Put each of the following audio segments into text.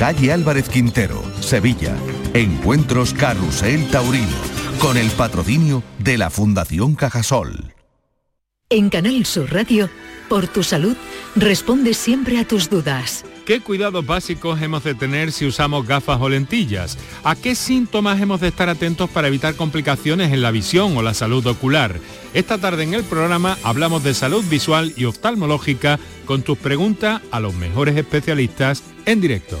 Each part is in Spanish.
Calle Álvarez Quintero, Sevilla. Encuentros Carrusel Taurino, con el patrocinio de la Fundación Cajasol. En Canal Sur Radio, por tu salud, responde siempre a tus dudas. ¿Qué cuidados básicos hemos de tener si usamos gafas o lentillas? ¿A qué síntomas hemos de estar atentos para evitar complicaciones en la visión o la salud ocular? Esta tarde en el programa hablamos de salud visual y oftalmológica con tus preguntas a los mejores especialistas en directo.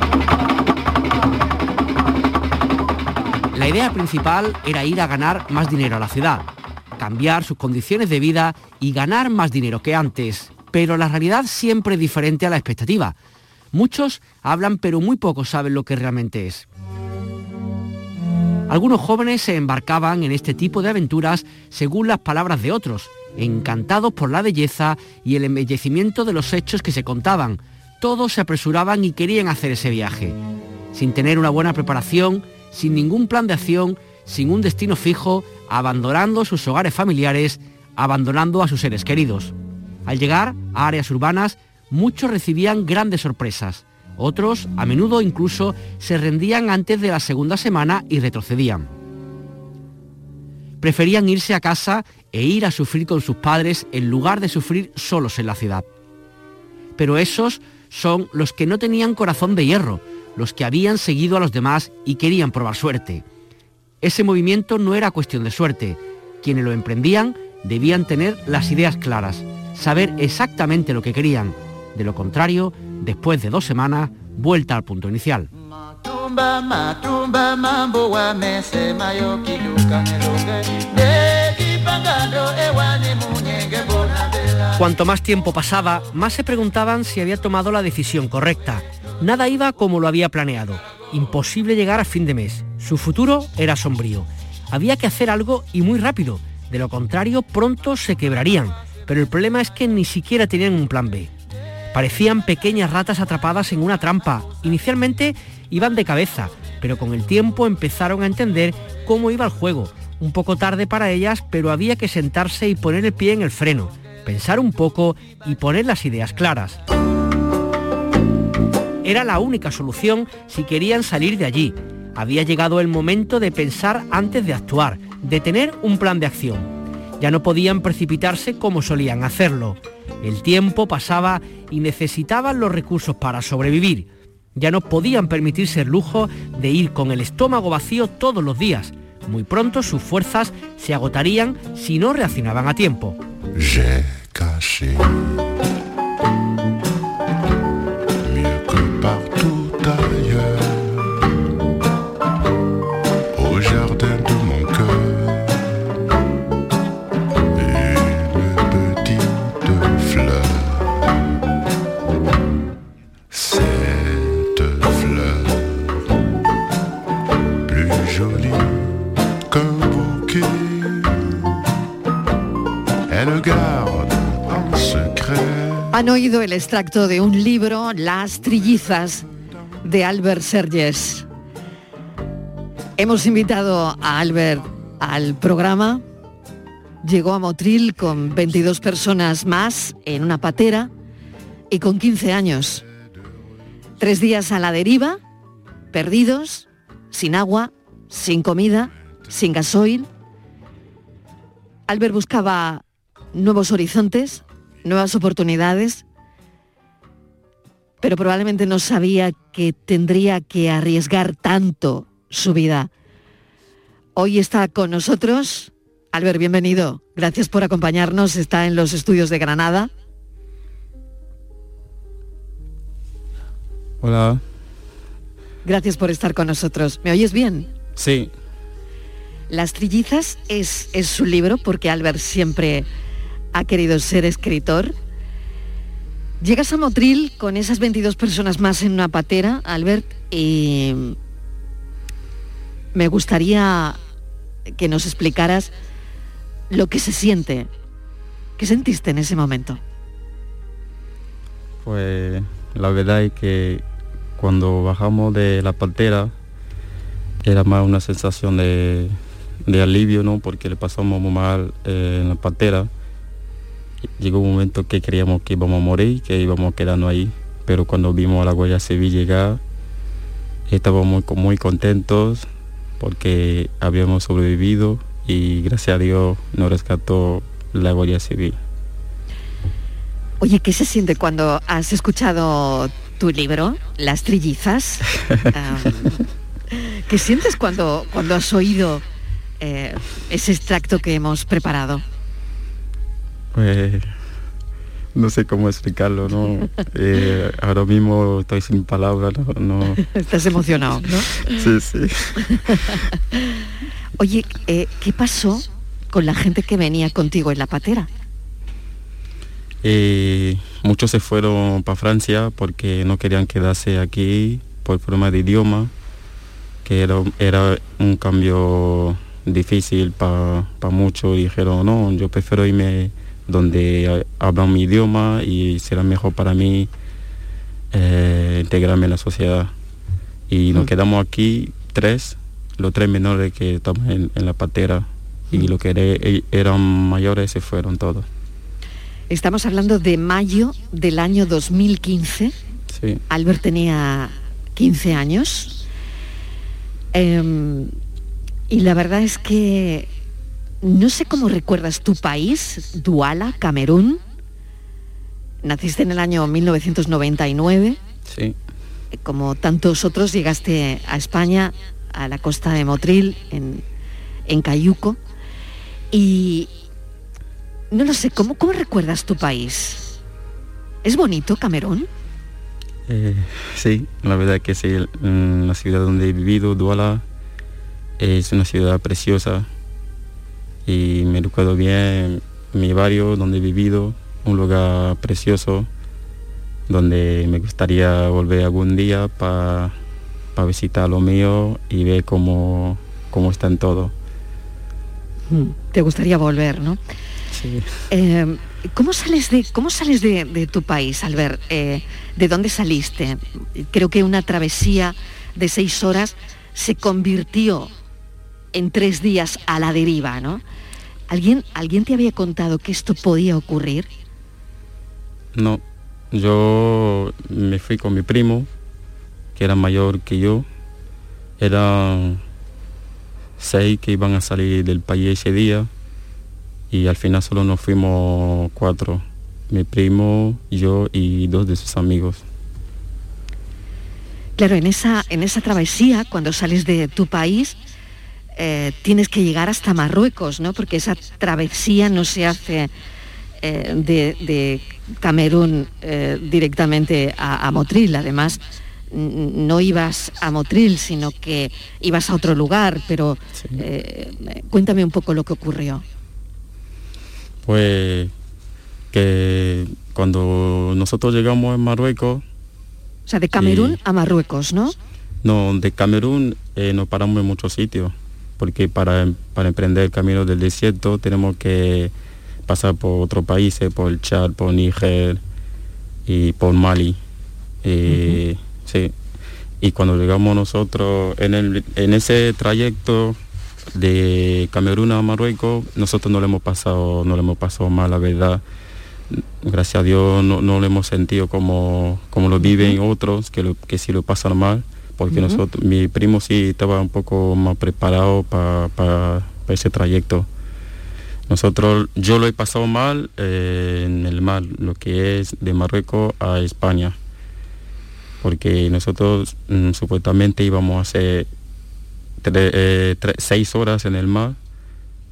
La idea principal era ir a ganar más dinero a la ciudad, cambiar sus condiciones de vida y ganar más dinero que antes. Pero la realidad siempre es diferente a la expectativa. Muchos hablan pero muy pocos saben lo que realmente es. Algunos jóvenes se embarcaban en este tipo de aventuras según las palabras de otros, encantados por la belleza y el embellecimiento de los hechos que se contaban. Todos se apresuraban y querían hacer ese viaje. Sin tener una buena preparación, sin ningún plan de acción, sin un destino fijo, abandonando sus hogares familiares, abandonando a sus seres queridos. Al llegar a áreas urbanas, muchos recibían grandes sorpresas. Otros, a menudo incluso, se rendían antes de la segunda semana y retrocedían. Preferían irse a casa e ir a sufrir con sus padres en lugar de sufrir solos en la ciudad. Pero esos son los que no tenían corazón de hierro, los que habían seguido a los demás y querían probar suerte. Ese movimiento no era cuestión de suerte. Quienes lo emprendían debían tener las ideas claras, saber exactamente lo que querían. De lo contrario, después de dos semanas, vuelta al punto inicial. Cuanto más tiempo pasaba, más se preguntaban si había tomado la decisión correcta. Nada iba como lo había planeado. Imposible llegar a fin de mes. Su futuro era sombrío. Había que hacer algo y muy rápido. De lo contrario, pronto se quebrarían. Pero el problema es que ni siquiera tenían un plan B. Parecían pequeñas ratas atrapadas en una trampa. Inicialmente iban de cabeza, pero con el tiempo empezaron a entender cómo iba el juego. Un poco tarde para ellas, pero había que sentarse y poner el pie en el freno, pensar un poco y poner las ideas claras. Era la única solución si querían salir de allí. Había llegado el momento de pensar antes de actuar, de tener un plan de acción. Ya no podían precipitarse como solían hacerlo. El tiempo pasaba y necesitaban los recursos para sobrevivir. Ya no podían permitirse el lujo de ir con el estómago vacío todos los días. Muy pronto sus fuerzas se agotarían si no reaccionaban a tiempo. Jeca cheia. Han oído el extracto de un libro, Las Trillizas, de Albert Serges. Hemos invitado a Albert al programa. Llegó a Motril con 22 personas más en una patera y con 15 años. Tres días a la deriva, perdidos, sin agua, sin comida, sin gasoil. Albert buscaba nuevos horizontes, nuevas oportunidades, pero probablemente no sabía que tendría que arriesgar tanto su vida. Hoy está con nosotros Albert, bienvenido. Gracias por acompañarnos. Está en los estudios de Granada. Hola. Gracias por estar con nosotros. ¿Me oyes bien? Sí. Las trillizas es, es su libro porque Albert siempre ha querido ser escritor. Llegas a Motril con esas 22 personas más en una patera, Albert, y me gustaría que nos explicaras lo que se siente. ¿Qué sentiste en ese momento? Pues la verdad es que cuando bajamos de la partera era más una sensación de, alivio, ¿no? Porque le pasamos muy mal eh, en la partera. Llegó un momento que creíamos que íbamos a morir, que íbamos quedando ahí, pero cuando vimos a la Guardia Civil llegar, estábamos muy, muy contentos porque habíamos sobrevivido y gracias a Dios nos rescató la Guardia Civil. Oye, ¿qué se siente cuando has escuchado tu libro, Las Trillizas? ¿Qué sientes cuando, cuando has oído eh, ese extracto que hemos preparado? Pues no sé cómo explicarlo, ¿no? Eh, ahora mismo estoy sin palabras, no, Estás emocionado, ¿no? Sí, sí. Oye, eh, ¿qué pasó con la gente que venía contigo en la patera? Eh, muchos se fueron para Francia porque no querían quedarse aquí por problema de idioma, que era, era un cambio difícil para muchos y dijeron, no, yo prefiero irme donde hablan mi idioma y será mejor para mí eh, integrarme en la sociedad. Y nos mm. quedamos aquí tres los tres menores que estaban en, la patera y mm. lo que e, eran mayores se fueron todos. Estamos hablando de mayo del año 2015. Sí. Albert tenía 15 años. Em, y la verdad es que no sé cómo recuerdas tu país, Duala, Camerún. Naciste en el año 1999. Sí. Como tantos otros, llegaste a España a la costa de Motril, en, en Cayuco. Y no lo sé, ¿cómo, ¿cómo recuerdas tu país? ¿Es bonito Camerún? Eh, sí, la verdad que sí, la ciudad donde he vivido, Duala, es una ciudad preciosa y me recuerdo bien mi barrio donde he vivido, un lugar precioso donde me gustaría volver algún día para para visitar lo mío y ver cómo, cómo está en todo. Mm, te gustaría volver, ¿no? Sí. Eh, ¿Cómo sales de, cómo sales de, tu país, Albert? Eh, ¿De dónde saliste? Creo que una travesía de seis horas se convirtió en tres días a la deriva, ¿no? ¿Alguien, ¿Alguien te había contado que esto podía ocurrir? No, yo me fui con mi primo era mayor que yo. Eran seis que iban a salir del país ese día y al final solo nos fuimos cuatro, mi primo, yo y dos de sus amigos. Claro, en esa, en esa travesía, cuando sales de tu país, eh, tienes que llegar hasta Marruecos, ¿no? Porque esa travesía no se hace eh, de, Camerún eh, directamente a, a Motril. Además, no ibas a Motril, sino que ibas a otro lugar, pero cuéntame un poco lo que ocurrió. Pues que cuando nosotros llegamos en Marruecos... O sea, de Camerún a Marruecos, ¿no? No, de Camerún nos paramos en muchos sitios, porque para, para emprender el camino del desierto tenemos que pasar por otros países, por el Chad, por Níger y por Mali. Eh, Sí. Y cuando llegamos nosotros en, el, en ese trayecto de Camerún a Marruecos, nosotros no le hemos pasado, no le hemos pasado mal, la verdad. Gracias a Dios no, no lo hemos sentido como, como lo viven otros, que, lo, que sí lo pasan mal, porque nosotros, mi primo sí estaba un poco más preparado para ese trayecto. Nosotros, yo lo he pasado mal eh, en el mar, lo que es de Marruecos a España porque nosotros mm, supuestamente íbamos a hacer eh, seis horas en el mar,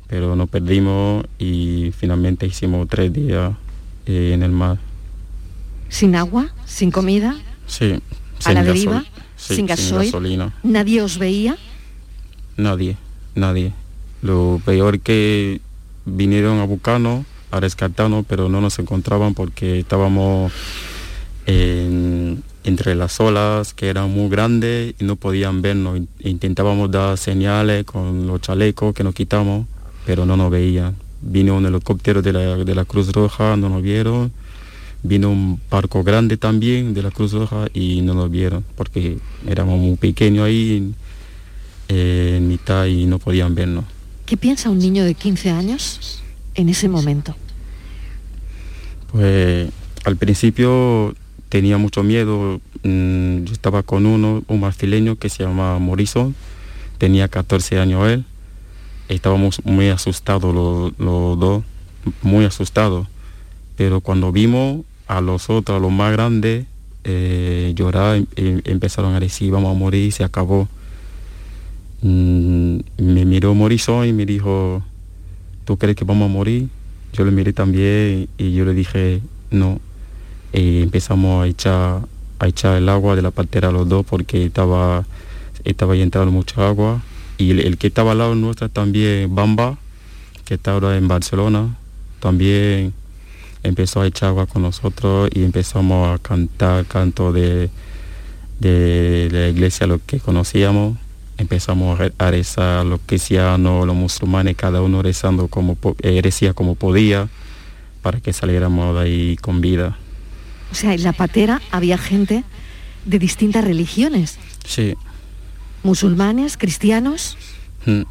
pero nos perdimos y finalmente hicimos tres días eh, en el mar. ¿Sin agua? ¿Sin comida? Sí. ¿A la deriva? ¿Sin, gasolina? ¿Nadie os veía? Nadie, nadie. Lo peor que vinieron a buscarnos, a rescatarnos, pero no nos encontraban porque estábamos entre las olas que eran muy grandes y no podían vernos. Intentábamos dar señales con los chalecos que nos quitamos, pero no nos veían. Vino un helicóptero de la, de la Cruz Roja, no nos vieron. Vino un barco grande también de la Cruz Roja y no nos vieron porque éramos muy pequeños ahí en mitad y no podían vernos. ¿Qué piensa un niño de 15 años en ese momento? Pues al principio tenía mucho miedo. Mm, yo estaba con uno, un marfileño que se llama Morrison, tenía 14 años él. Estábamos muy asustados los, dos, muy asustados. Pero cuando vimos a los otros, a los más grandes, eh, llorar, em, em, empezaron a decir, vamos a morir, se acabó. Mm, me miró Morrison y me dijo, ¿tú crees que vamos a morir? Yo le miré también y yo le dije, no, y empezamos a echar, a echar el agua de la partera a los dos porque estaba, estaba entrando mucha agua. Y el, que estaba al lado nuestra también, Bamba, que está ahora en Barcelona, también empezó a echar agua con nosotros y empezamos a cantar canto de, de, la iglesia, lo que conocíamos. Empezamos a rezar los cristianos, los musulmanes, cada uno rezando como, eh, como podía para que saliéramos de ahí con vida. O sea, en la patera había gente de distintas religiones. Sí. Musulmanes, cristianos. Mm.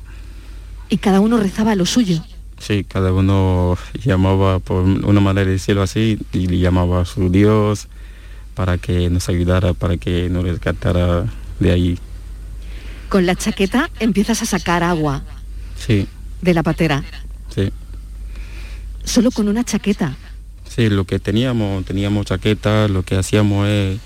Y cada uno rezaba lo suyo. Sí, cada uno llamaba por una manera de decirlo así y le llamaba a su Dios para que nos ayudara, para que nos rescatara de ahí. Con la chaqueta empiezas a sacar agua. Sí. De la patera. Sí. Solo con una chaqueta. Sí, lo que teníamos, teníamos chaquetas, lo que hacíamos es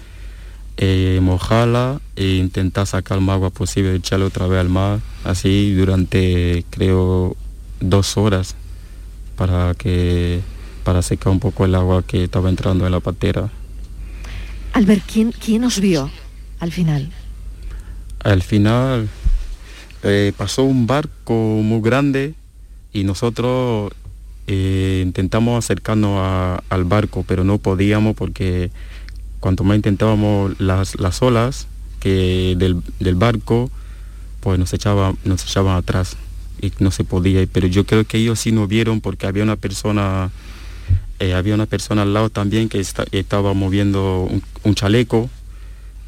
eh, mojarla e intentar sacar el más agua posible, echarle otra vez al mar, así durante creo dos horas para que para secar un poco el agua que estaba entrando en la patera. Albert, ¿quién, quién os vio al final? Al final eh, pasó un barco muy grande y nosotros eh, intentamos acercarnos al barco, pero no podíamos porque cuanto más intentábamos las, las olas que del, barco, pues nos echaban, nos echaban atrás y no se podía. Pero yo creo que ellos sí nos vieron porque había una persona, eh, había una persona al lado también que estaba moviendo un, chaleco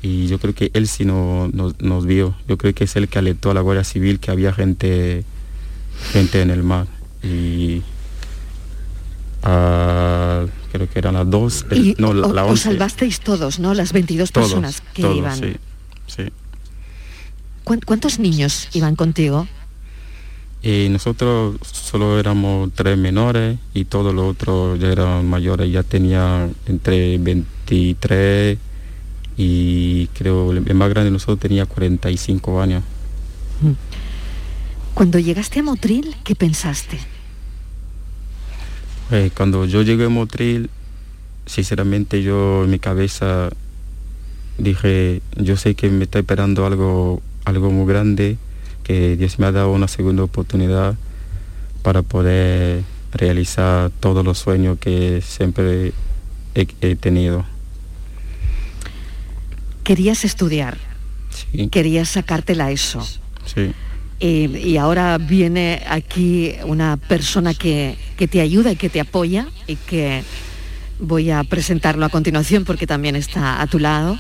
y yo creo que él sí no, nos vio. Yo creo que es el que alertó a la Guardia Civil que había gente, gente en el mar. Y creo que eran las dos, no, la, Os salvasteis todos, ¿no? Las 22 personas que iban. Sí, sí. ¿Cuántos niños iban contigo? Y nosotros solo éramos tres menores y todos los otros ya eran mayores, ya tenían entre 23 y creo el más grande de nosotros tenía 45 años. Mm. Cuando llegaste a Motril, ¿qué pensaste? Eh, cuando yo llegué a Motril, sinceramente yo en mi cabeza dije, yo sé que me está esperando algo, algo muy grande, que Dios me ha dado una segunda oportunidad para poder realizar todos los sueños que siempre he, tenido. Querías estudiar, sí. querías sacarte la ESO. Sí y ahora viene aquí una persona que, te ayuda y que te apoya y que voy a presentarlo a continuación porque también está a tu lado.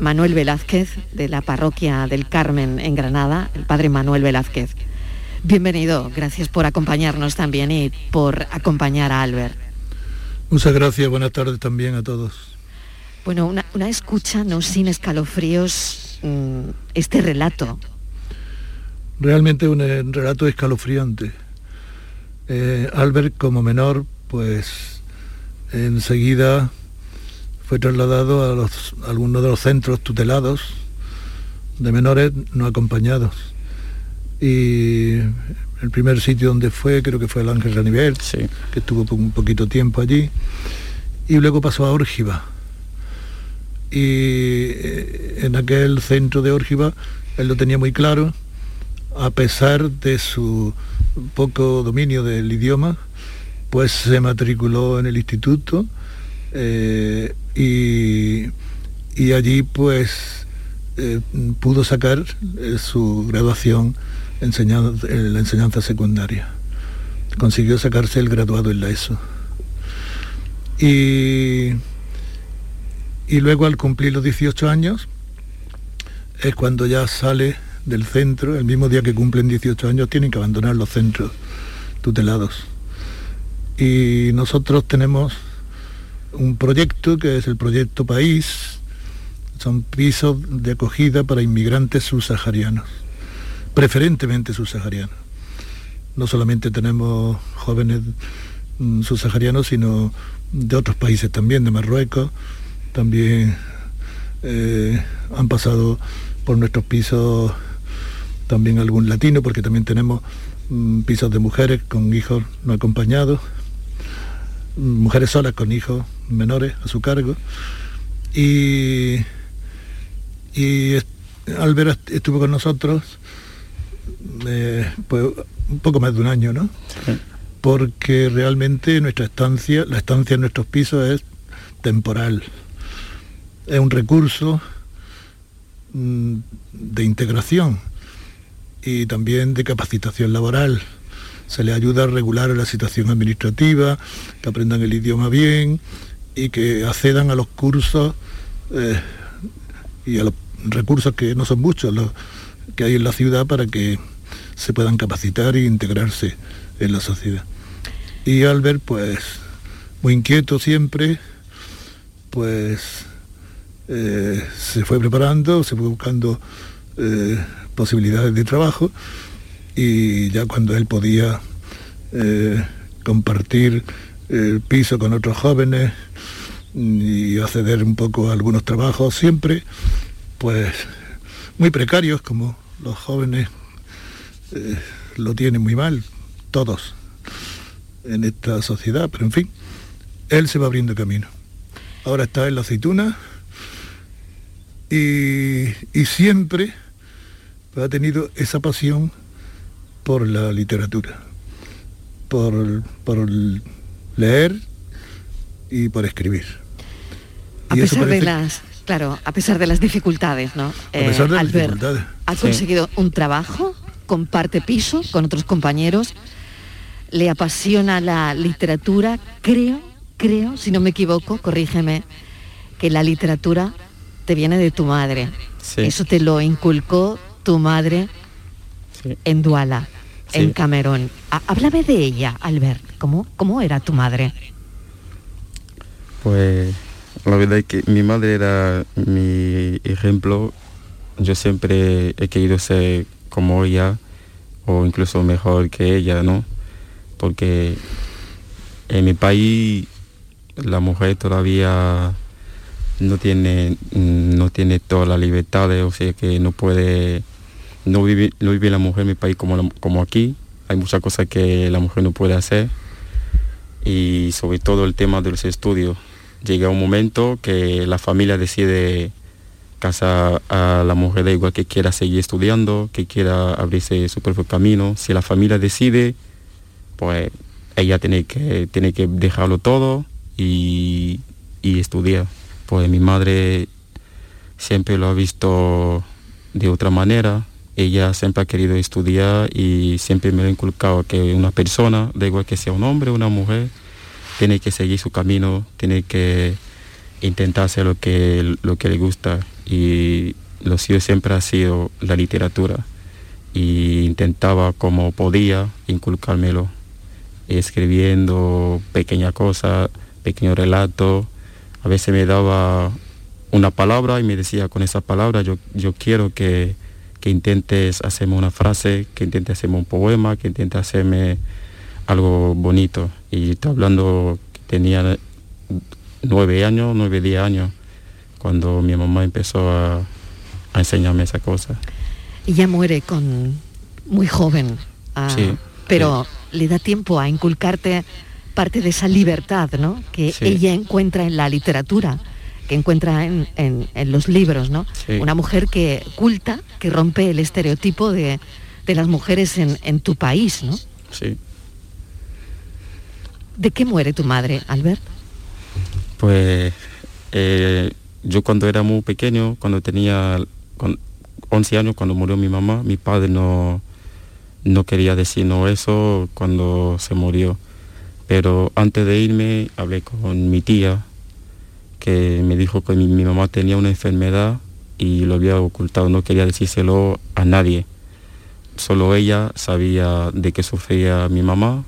Manuel Velázquez, de la parroquia del Carmen en Granada, el padre Manuel Velázquez. Bienvenido, gracias por acompañarnos también y por acompañar a Albert. Muchas gracias, buenas tardes también a todos. Bueno, una, escucha, no sin escalofríos, mm, este relato Realmente un eh, relato escalofriante. Eh, Albert como menor, pues enseguida fue trasladado a, los, algunos de los centros tutelados de menores no acompañados. y el primer sitio donde fue creo que fue el Ángel Ranivel, que estuvo un poquito tiempo allí, y luego pasó a Órgiva. Y eh, en aquel centro de Órgiva él lo tenía muy claro, a pesar de su poco dominio del idioma, pues se matriculó en el instituto eh, y, allí pues eh, pudo sacar su graduación en la enseñanza secundaria. Consiguió sacarse el graduado en la ESO. Y, y luego al cumplir los 18 años es cuando ya sale del centro, el mismo día que cumplen 18 años tienen que abandonar los centros tutelados. Y nosotros tenemos un proyecto que es el proyecto País, son pisos de acogida para inmigrantes subsaharianos preferentemente subsaharianos. No solamente tenemos jóvenes mm, subsaharianos, sino de otros países también, de Marruecos, también eh, han pasado por nuestros pisos también algún latino, porque también tenemos mm, pisos de mujeres con hijos no acompañados, mujeres solas con hijos menores a su cargo. Y, y Albert estuvo con nosotros eh, pues un poco más de un año, ¿no? Porque realmente nuestra estancia, la estancia en nuestros pisos es temporal. Es un recurso mm, de integración y también de capacitación laboral. Se les ayuda a regular la situación administrativa, que aprendan el idioma bien y que accedan a los cursos eh, y a los recursos que no son muchos, los que hay en la ciudad para que se puedan capacitar e integrarse en la sociedad. Y Albert, pues, muy inquieto siempre, pues eh, se fue preparando, se fue buscando eh, posibilidades de trabajo y ya cuando él podía eh, compartir el piso con otros jóvenes y acceder un poco a algunos trabajos siempre, pues muy precarios como los jóvenes eh, lo tienen muy mal, todos, en esta sociedad, pero en fin, él se va abriendo camino. Ahora está en la aceituna y, siempre ha tenido esa pasión por la literatura, por, por leer y por escribir. A pesar de las Claro, a pesar de las dificultades, ¿no? A pesar de las eh, dificultades. ¿Ha conseguido un trabajo? ¿Comparte piso con otros compañeros? ¿Le apasiona la literatura? Creo, creo, si no me equivoco, corrígeme, que la literatura te viene de tu madre. Eso te lo inculcó tu madre en Duala, en Camerón. Háblame de ella, Albert. ¿Cómo, ¿Cómo era tu madre? Pues la verdad es que mi madre era mi ejemplo. Yo siempre he querido ser como ella o incluso mejor que ella, ¿no? Porque en mi país la mujer todavía no tiene no tiene toda la libertad, o sea que no puede no vive, no vive la mujer en mi país como, como aquí. Hay muchas cosas que la mujer no puede hacer y sobre todo el tema de los estudios llega un momento que la familia decide casar a la mujer da igual que quiera seguir estudiando, que quiera abrirse su propio camino. Si la familia decide, pues ella tiene que, tiene que dejarlo todo y, y estudiar. Pues mi madre siempre lo ha visto de otra manera. Ella siempre ha querido estudiar y siempre me ha inculcado que una persona, da igual que sea un hombre o una mujer, tiene que seguir su camino, tiene que intentar hacer lo que, lo que le gusta y lo suyo siempre ha sido la literatura y intentaba como podía inculcármelo escribiendo pequeñas cosas, pequeños relatos. A veces me daba una palabra y me decía con esa palabra yo, yo quiero que, que intentes hacerme una frase, que intentes hacerme un poema, que intentes hacerme algo bonito. Y está hablando que tenía nueve años, nueve, diez años, cuando mi mamá empezó a, enseñarme esa cosa. Y ya muere con, muy joven, ah, pero le da tiempo a inculcarte parte de esa libertad ¿no? que ella encuentra en la literatura, que encuentra en, los libros, ¿no? Una mujer que culta, que rompe el estereotipo de, las mujeres en, tu país, ¿no? Sí. ¿De qué muere tu madre, Albert? Pues eh, yo cuando era muy pequeño, cuando tenía 11 años, cuando murió mi mamá, mi padre no, no quería decirnos eso cuando se murió. Pero antes de irme hablé con mi tía, que me dijo que mi, mamá tenía una enfermedad y lo había ocultado, no quería decírselo a nadie. Solo ella sabía de qué sufría mi mamá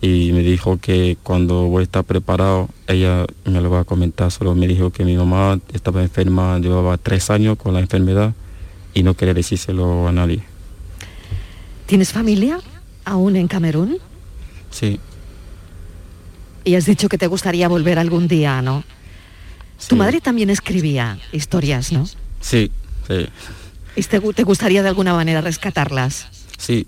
y me dijo que cuando voy a estar preparado, ella me lo va a comentar. Solo me dijo que mi mamá estaba enferma, llevaba tres años con la enfermedad y no quería decírselo a nadie. ¿Tienes familia aún en Camerún? Sí. Y has dicho que te gustaría volver algún día, ¿no? Tu madre también escribía historias, ¿no? Sí, sí. ¿Y te, te, gustaría de alguna manera rescatarlas? Sí,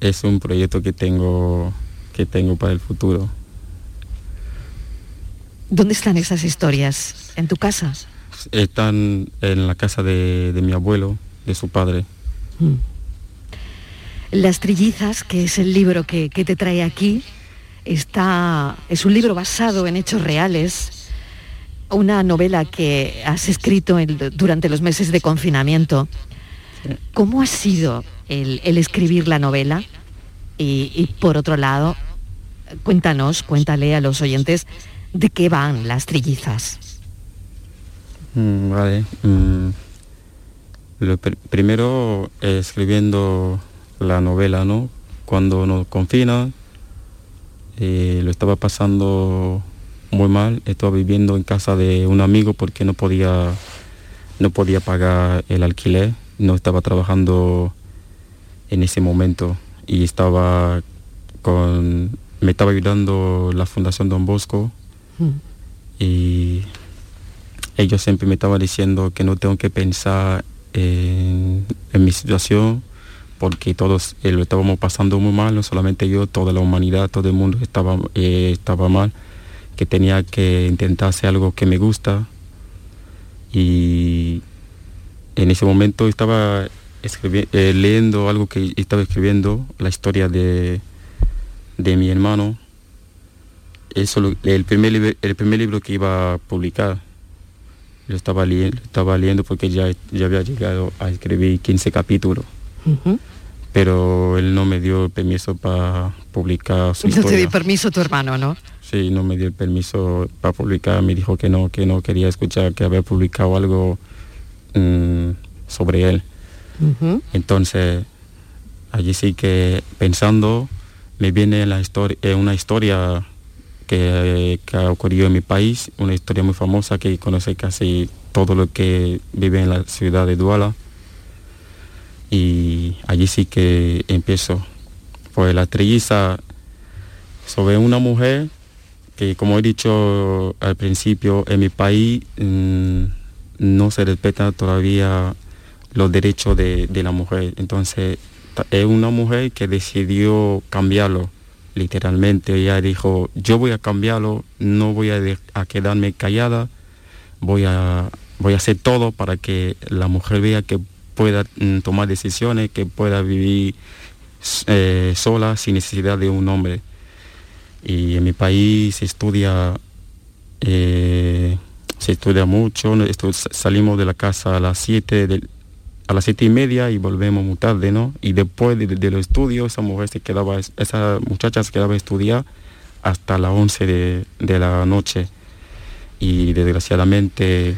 es un proyecto que tengo, que tengo para el futuro. ¿Dónde están esas historias? ¿En tu casa? Están en la casa de, mi abuelo, de su padre. Mm. Las Trillizas, que es el libro que, que te trae aquí, está, es un libro basado en hechos reales, una novela que has escrito durante los meses de confinamiento. ¿Cómo ha sido el, escribir la novela? Y, por otro lado, cuéntanos, cuéntale a los oyentes de qué van las trillizas. Mm, vale. Mm, lo primero, escribiendo la novela, ¿no? Cuando nos confinan, eh, lo estaba pasando muy mal, estaba viviendo en casa de un amigo porque no podía, no podía pagar el alquiler, no estaba trabajando en ese momento y estaba con, me estaba ayudando la Fundación Don Bosco. Mm. y ellos siempre me estaban diciendo que no tengo que pensar en mi situación, porque todos eh, lo estábamos pasando muy mal, no solamente yo, toda la humanidad, todo el mundo estaba, eh, estaba mal, que tenía que intentar hacer algo que me gusta. Y en ese momento estaba eh, leyendo algo que estaba escribiendo, la historia de, de mi hermano. Eso, el, primer, el primer libro que iba a publicar, lo estaba leyendo, estaba leyendo porque ya, ya había llegado a escribir 15 capítulos pero él no me dio permiso para publicar su No te dio permiso tu hermano, ¿no? Sí, no me dio el permiso para publicar, me dijo que no, que no quería escuchar que había publicado algo mm, sobre él. Entonces, allí sí que pensando, me viene la historia, eh, una historia que, que, ha ocurrido en mi país, una historia muy famosa que conoce casi todo lo que vive en la ciudad de Duala y allí sí que empiezo. Pues la trilliza sobre una mujer como he dicho al principio, en mi país mm, no se respetan todavía los derechos de, la mujer. Entonces es una mujer que decidió cambiarlo literalmente. Ella dijo, yo voy a cambiarlo, no voy a, a quedarme callada, voy a, voy a hacer todo para que la mujer vea que pueda mm, tomar decisiones, que pueda vivir eh, sola sin necesidad de un hombre. Y en mi país se estudia, eh, se estudia mucho, salimos de la casa a las 7 a las siete y media y volvemos muy tarde, ¿no? Y después de, los estudios, esa mujer se quedaba, esa muchacha se quedaba a estudiar hasta las 11 de, de la noche. Y desgraciadamente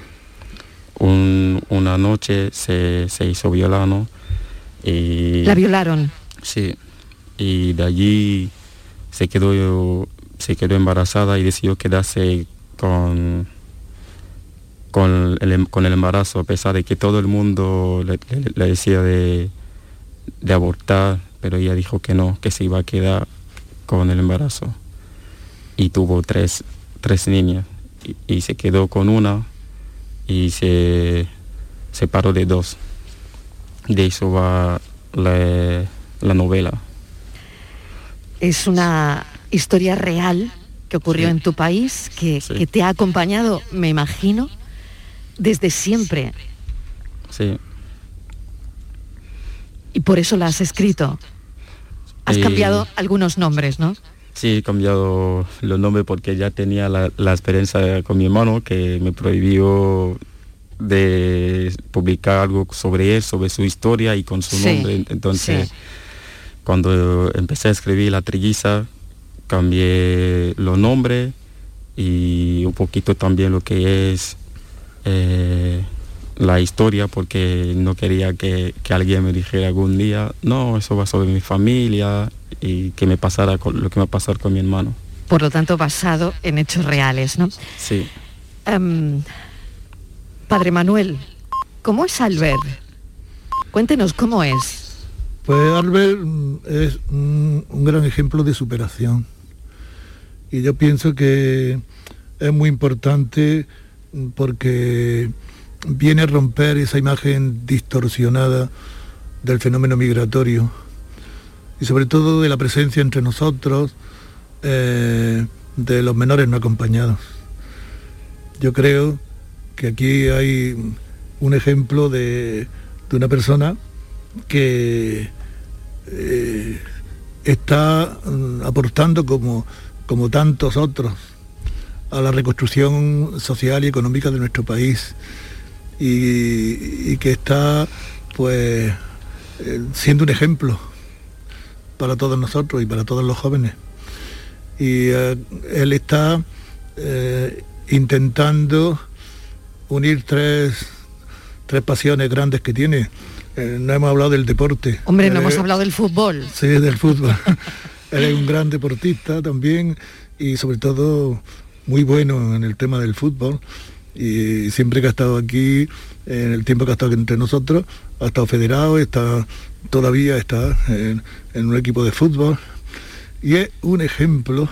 una noche se, hizo violano. Y, ¿La violaron? Sí, y de allí se quedó, se quedó embarazada y decidió quedarse con, con, el, con el embarazo, a pesar de que todo el mundo le, decía de, abortar, pero ella dijo que no, que se iba a quedar con el embarazo. Y tuvo tres, tres niñas y se quedó con una y se separó de dos. De eso va la, la novela. Es una historia real que ocurrió en tu país, que, que te ha acompañado, me imagino, desde siempre. Sí. Y por eso la has escrito. Has Eh, cambiado algunos nombres, ¿no? Sí, he cambiado los nombres porque ya tenía la, la experiencia con mi hermano que me prohibió de publicar algo sobre él, sobre su historia y con su Sí, nombre. Entonces. Cuando empecé a escribir La Trilliza, cambié los nombres y un poquito también lo que es eh, la historia porque no quería que, que alguien me dijera algún día, no, eso va sobre mi familia y que me pasara con, lo que me va a pasar con mi hermano. Por lo tanto, basado en hechos reales, ¿no? Sí. Em, Padre Manuel, ¿cómo es Albert? Cuéntenos cómo es. Pues Albert mm, es un, gran ejemplo de superación. Y yo pienso que es muy importante mm, porque viene a romper esa imagen distorsionada del fenómeno migratorio y sobre todo de la presencia entre nosotros eh, de los menores no acompañados. Yo creo que aquí hay un ejemplo de, de una persona que eh, está mm, aportando como, como tantos otros a la reconstrucción social y económica de nuestro país y, que está pues eh, siendo un ejemplo para todos nosotros y para todos los jóvenes. Y eh, él está intentando unir tres, tres pasiones grandes que tiene. Eh, no hemos hablado del deporte. Hombre, no hemos es- hablado del fútbol. Sí, del fútbol. Él es un gran deportista también y sobre todo muy bueno en el tema del fútbol. Y siempre que ha estado aquí, en el tiempo que ha estado entre nosotros, ha estado federado, está todavía está en, en un equipo de fútbol. Y es un ejemplo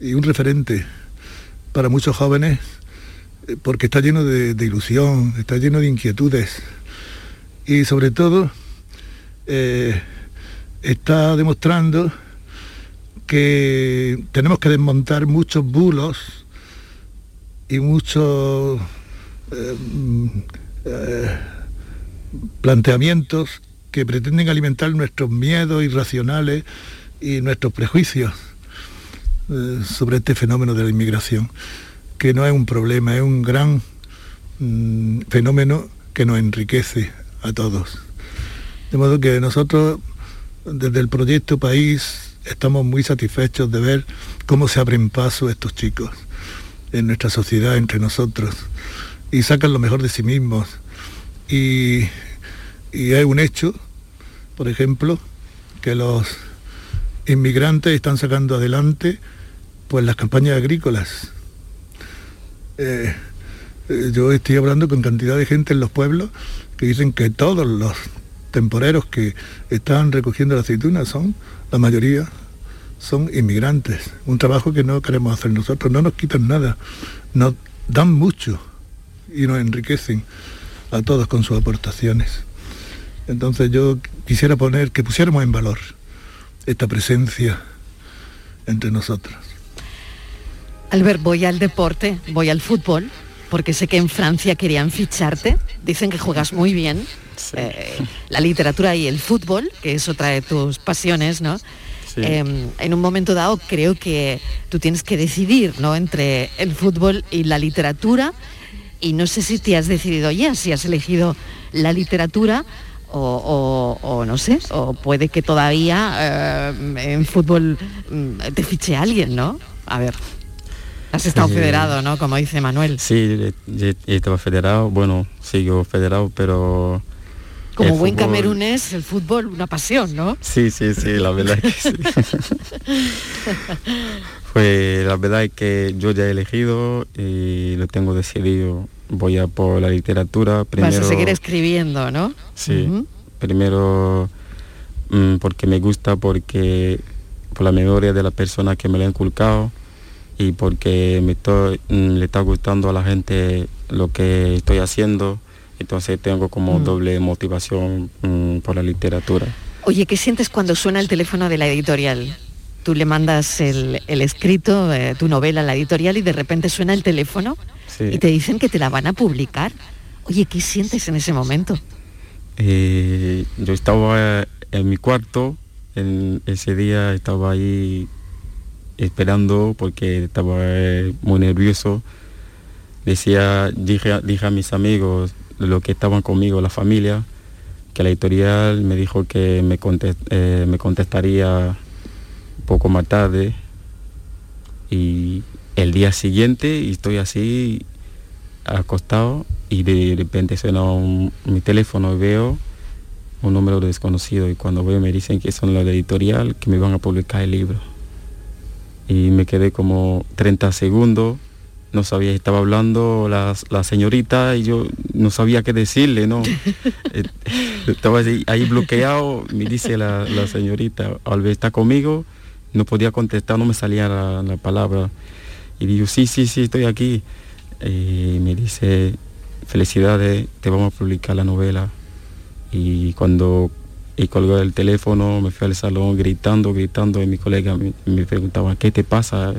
y un referente para muchos jóvenes eh, porque está lleno de, de ilusión, está lleno de inquietudes y sobre todo eh, está demostrando que tenemos que desmontar muchos bulos y muchos eh, mm, eh, planteamientos que pretenden alimentar nuestros miedos irracionales y nuestros prejuicios sobre este fenómeno de la inmigración, que no es un problema, es un gran mm, fenómeno que nos enriquece a todos. De modo que nosotros, desde el proyecto País, estamos muy satisfechos de ver cómo se abren paso estos chicos en nuestra sociedad, entre nosotros, y sacan lo mejor de sí mismos. Y, y es un hecho, por ejemplo, que los inmigrantes están sacando adelante pues las campañas agrícolas. Eh, eh, yo estoy hablando con cantidad de gente en los pueblos que dicen que todos los temporeros que están recogiendo la aceituna son, la mayoría, son inmigrantes. Un trabajo que no queremos hacer nosotros, no nos quitan nada, nos dan mucho y nos enriquecen a todos con sus aportaciones. Entonces yo quisiera poner, que pusiéramos en valor esta presencia entre nosotros. Albert, voy al deporte, voy al fútbol, porque sé que en Francia querían ficharte. Dicen que juegas muy bien. Eh, la literatura y el fútbol, que es otra de tus pasiones, ¿no? Sí. Eh, en un momento dado creo que tú tienes que decidir, ¿no? Entre el fútbol y la literatura. Y no sé si te has decidido ya, si has elegido la literatura o, o- o no sé, o puede que todavía eh, en fútbol mm, te fiche alguien, ¿no? A ver. Has estado Eh, federado, ¿no? Como dice Manuel. Sí, estaba federado, bueno, sigo federado, pero... Como buen fútbol- camerunés, el fútbol, una pasión, ¿no? Sí, sí, sí, la verdad es que sí. pues la verdad es que yo ya he elegido y lo tengo decidido. Voy a por la literatura. Primero, Vas a seguir escribiendo, ¿no? Sí, primero mm, porque me gusta, porque por la memoria de la persona que me lo ha inculcado y porque me estoy- mm, le está gustando a la gente lo que estoy haciendo. Entonces tengo como Mm. doble motivación mm, por la literatura. Oye, ¿qué sientes cuando suena el teléfono de la editorial? Tú le mandas el, escrito, eh, tu novela a la editorial y de repente suena el teléfono y te dicen que te la van a publicar. Oye, ¿qué sientes en ese momento? Eh, yo estaba en mi cuarto, en ese día estaba ahí esperando porque estaba eh, muy nervioso. Decía, dije, dije a mis amigos, los que estaban conmigo, la familia, que la editorial me dijo que me, eh, me contestaría poco más tarde. Y el día siguiente estoy así acostado y de repente suena mi teléfono y veo un número desconocido. Y cuando veo me dicen que son la editorial que me van a publicar el libro y me quedé como 30 segundos no sabía, estaba hablando la, señorita y yo no sabía qué decirle, ¿no? Eh, estaba ahí, bloqueado, me dice la, señorita, al ver está conmigo, no podía contestar, no me salía la, palabra. Y digo, sí, sí, sí, estoy aquí. Y me dice, felicidades, te vamos a publicar la novela. Y cuando he colgado el teléfono, me fui al salón gritando, gritando, y mi colega me, me preguntaba, ¿qué te pasa?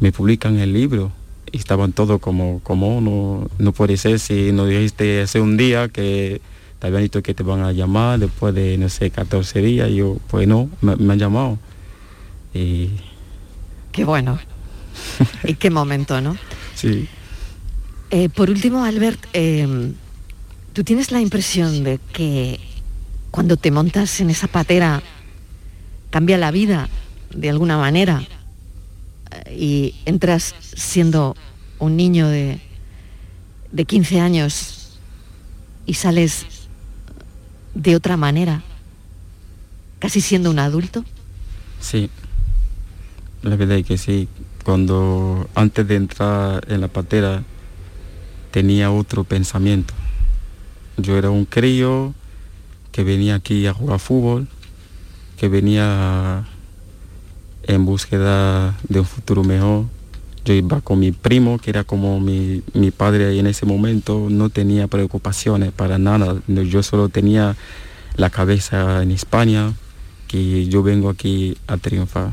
me publican el libro y estaban todos como, como no, no puede ser si nos dijiste hace un día que te habían dicho que te van a llamar después de, no sé, 14 días, y yo, pues no, me, han llamado. Y... Qué bueno. y qué momento, ¿no? Sí. Eh, por último, Albert, em, ¿tú tienes la impresión de que cuando te montas en esa patera cambia la vida de alguna manera? y entras siendo un niño de, de 15 años y sales de otra manera, casi siendo un adulto? Sí, la verdad es que sí. Cuando antes de entrar en la patera tenía otro pensamiento. Yo era un crío que venía aquí a jugar fútbol, que venía en búsqueda de un futuro mejor. Yo iba con mi primo, que era como mi, padre y en ese momento, no tenía preocupaciones para nada. Yo solo tenía la cabeza en España, que yo vengo aquí a triunfar.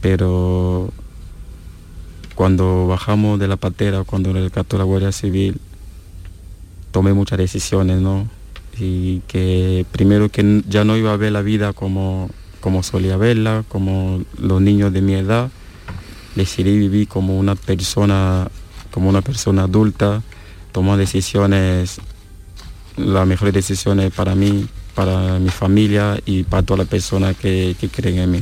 Pero cuando bajamos de la patera, cuando rescató la Guardia Civil, tomé muchas decisiones, ¿no? Y que primero que ya no iba a ver la vida como como solía verla, como los niños de mi edad. Decidí vivir como una persona, como una persona adulta, tomar decisiones, las mejores decisiones para mí, para mi familia y para todas las personas que, que creen en mí.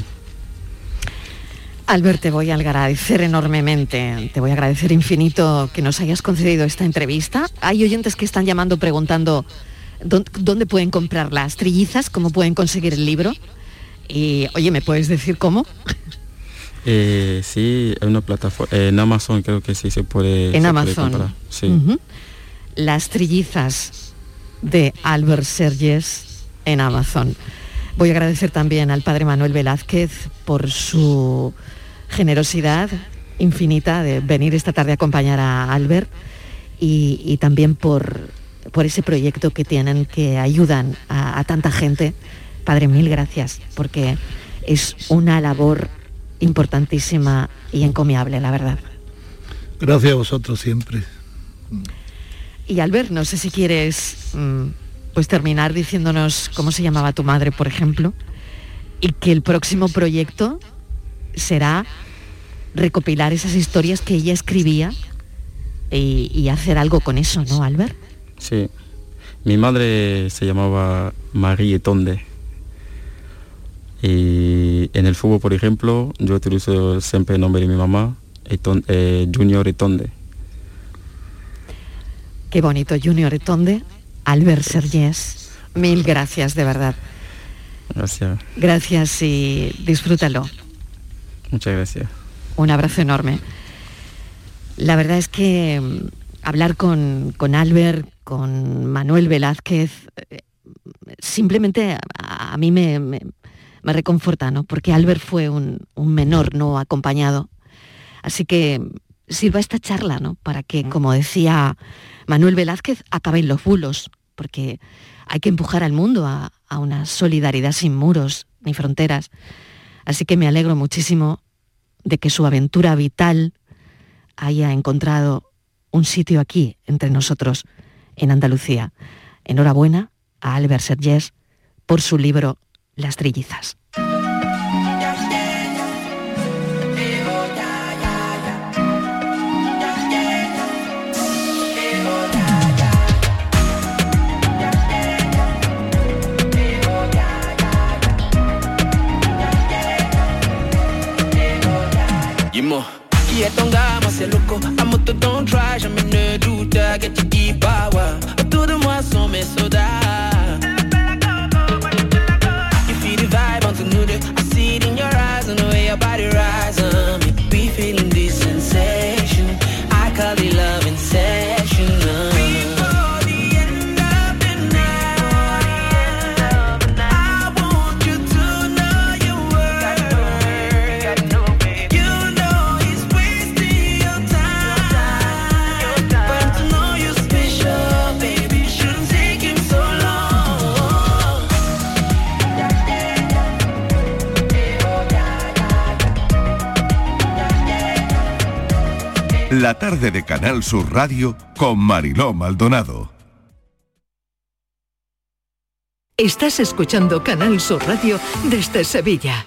Albert, te voy a agradecer enormemente, te voy a agradecer infinito que nos hayas concedido esta entrevista. Hay oyentes que están llamando preguntando dónde pueden comprar las trillizas, cómo pueden conseguir el libro. Y oye, ¿me puedes decir cómo? Eh, sí, en una plataforma, en Amazon creo que sí se puede. En Amazon. sí. Las trillizas de Albert Serges en Amazon. Voy a agradecer también al padre Manuel Velázquez por su generosidad infinita de venir esta tarde a acompañar a Albert y, también por, por ese proyecto que tienen que ayudan a tanta gente Padre, mil gracias, porque es una labor importantísima y encomiable, la verdad. Gracias a vosotros siempre. Y Albert, no sé si quieres mm, pues terminar diciéndonos cómo se llamaba tu madre, por ejemplo, y que el próximo proyecto será recopilar esas historias que ella escribía y, y hacer algo con eso, ¿no, Albert? Sí. Mi madre se llamaba Marie Tonde y en el fútbol, por ejemplo, yo utilizo siempre el nombre de mi mamá, eh, Junior Etonde. Qué bonito, Junior Etonde. Albert Sergés, mil gracias, de verdad. Gracias. Gracias y disfrútalo. Muchas gracias. Un abrazo enorme. La verdad es que mm, hablar con, con Albert, con Manuel Velázquez, eh, simplemente a, mí me, me reconforta, ¿no? Porque Albert fue un, menor no acompañado. Así que sirva esta charla, ¿no? Para que, como decía Manuel Velázquez, acaben los bulos, porque hay que empujar al mundo a, a una solidaridad sin muros ni fronteras. Así que me alegro muchísimo de que su aventura vital haya encontrado un sitio aquí entre nosotros, en Andalucía. Enhorabuena a Albert Sergés por su libro Las Trillizas. Loco don't try, Autour de La tarde de Canal Sur Radio con Mariló Maldonado. Estás escuchando Canal Sur Radio desde Sevilla.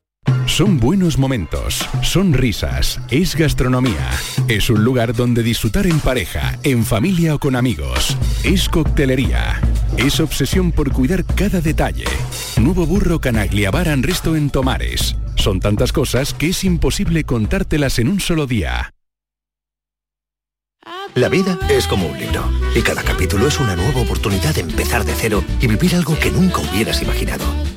Son buenos momentos, son risas, es gastronomía, es un lugar donde disfrutar en pareja, en familia o con amigos, es coctelería, es obsesión por cuidar cada detalle. Nuevo burro Canaglia Bar and Resto en Tomares. Son tantas cosas que es imposible contártelas en un solo día. La vida es como un libro y cada capítulo es una nueva oportunidad de empezar de cero y vivir algo que nunca hubieras imaginado.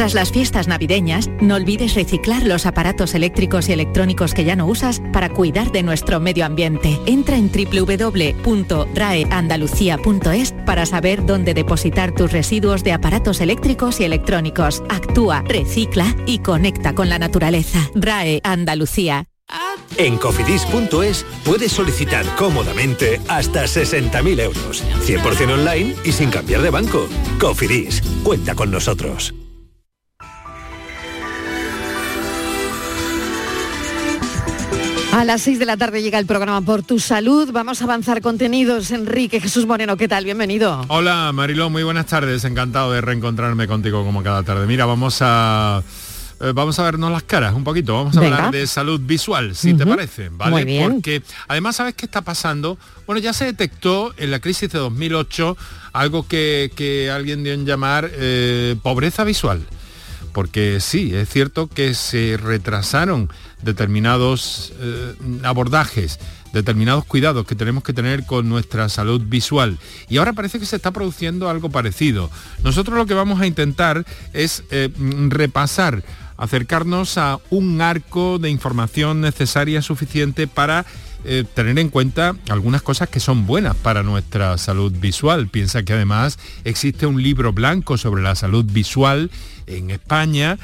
Tras las fiestas navideñas, no olvides reciclar los aparatos eléctricos y electrónicos que ya no usas para cuidar de nuestro medio ambiente. Entra en www.raeandalucía.es para saber dónde depositar tus residuos de aparatos eléctricos y electrónicos. Actúa, recicla y conecta con la naturaleza. RAE Andalucía. En cofidis.es puedes solicitar cómodamente hasta 60.000 euros. 100% online y sin cambiar de banco. Cofidis, cuenta con nosotros. A las 6 de la tarde llega el programa Por tu Salud. Vamos a avanzar contenidos. Enrique Jesús Moreno, ¿qué tal? Bienvenido. Hola Mariló, muy buenas tardes. Encantado de reencontrarme contigo como cada tarde. Mira, vamos a eh, vamos a vernos las caras un poquito. Vamos a Venga. hablar de salud visual, si te parece, ¿vale? Muy bien. Porque además sabes qué está pasando. Bueno, ya se detectó en la crisis de 2008 algo que, que alguien dio en llamar eh, pobreza visual porque sí, es cierto que se retrasaron determinados eh, abordajes, determinados cuidados que tenemos que tener con nuestra salud visual. Y ahora parece que se está produciendo algo parecido. Nosotros lo que vamos a intentar es eh, repasar, acercarnos a un arco de información necesaria suficiente para eh, tener en cuenta algunas cosas que son buenas para nuestra salud visual. Piensa que además existe un libro blanco sobre la salud visual en España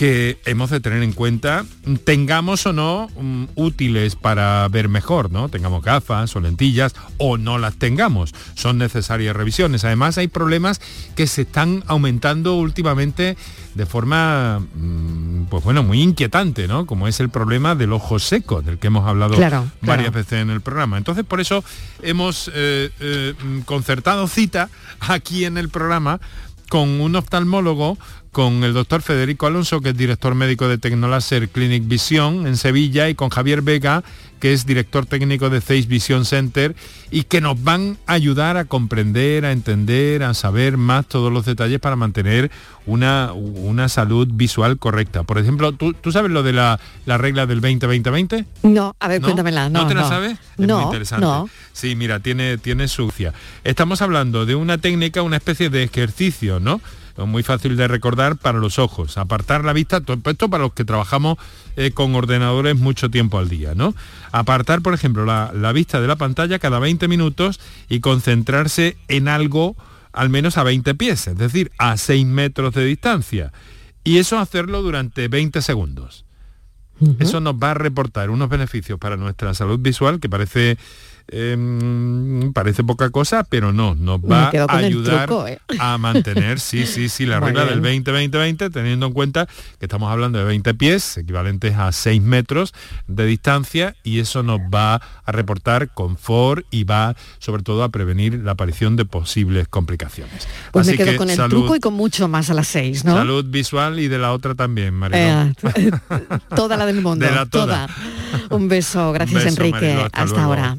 que hemos de tener en cuenta, tengamos o no mm, útiles para ver mejor, ¿no? Tengamos gafas o lentillas o no las tengamos. Son necesarias revisiones. Además hay problemas que se están aumentando últimamente de forma, mm, pues bueno, muy inquietante, ¿no? Como es el problema del ojo seco, del que hemos hablado Claro, varias claro. veces en el programa. Entonces, por eso hemos eh, eh, concertado cita aquí en el programa con un oftalmólogo con el doctor Federico Alonso, que es director médico de Tecnolaser Clinic Visión en Sevilla, y con Javier Vega, que es director técnico de Zeiss Vision Center, y que nos van a ayudar a comprender, a entender, a saber más todos los detalles para mantener una, una salud visual correcta. Por ejemplo, ¿tú, tú sabes lo de la, la regla del 20-20-20? No, a ver, ¿No? cuéntamela. No, ¿No te la sabes? Es no, muy interesante. no. Sí, mira, tiene, tiene sucia. Estamos hablando de una técnica, una especie de ejercicio, ¿no? Muy fácil de recordar para los ojos. Apartar la vista, to- esto para los que trabajamos eh, con ordenadores mucho tiempo al día, ¿no? Apartar, por ejemplo, la, la vista de la pantalla cada 20 minutos y concentrarse en algo al menos a 20 pies, es decir, a 6 metros de distancia. Y eso hacerlo durante 20 segundos. Eso nos va a reportar unos beneficios para nuestra salud visual que parece em, parece poca cosa, pero no, nos va a ayudar truco, ¿eh? a mantener, sí, sí, sí, la regla del bien. 20-20-20, teniendo en cuenta que estamos hablando de 20 pies, equivalentes a 6 metros de distancia, y eso nos va a reportar confort y va sobre todo a prevenir la aparición de posibles complicaciones. Pues Así me quedo que con el salud, truco y con mucho más a las seis, ¿no? salud visual y de la otra también, Mariló. Eh, toda la del mundo. De la toda. Un beso, gracias beso, Enrique. Hasta ahora.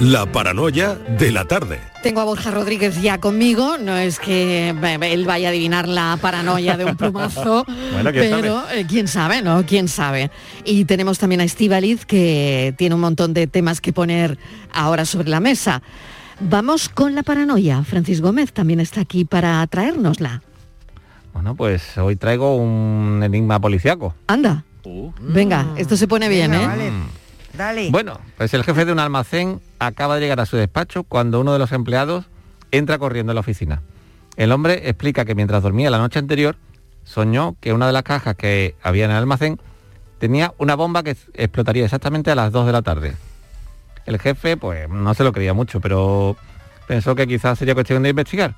La paranoia de la tarde. Tengo a Borja Rodríguez ya conmigo, no es que eh, él vaya a adivinar la paranoia de un plumazo, Bueno, quién pero eh, quién sabe, ¿no? Quién sabe. Y tenemos también a Estíbaliz que tiene un montón de temas que poner ahora sobre la mesa. Vamos con la paranoia. Francis Gómez también está aquí para traérnosla. Bueno, pues hoy traigo un enigma policiaco. Anda. Venga, esto se pone bien, Venga, ¿eh? vale. Dale. Bueno, pues el jefe de un almacén acaba de llegar a su despacho cuando uno de los empleados entra corriendo en la oficina. El hombre explica que mientras dormía la noche anterior, soñó que una de las cajas que había en el almacén tenía una bomba que explotaría exactamente a las 2 de la tarde. El jefe, pues no se lo creía mucho, pero pensó que quizás sería cuestión de investigar.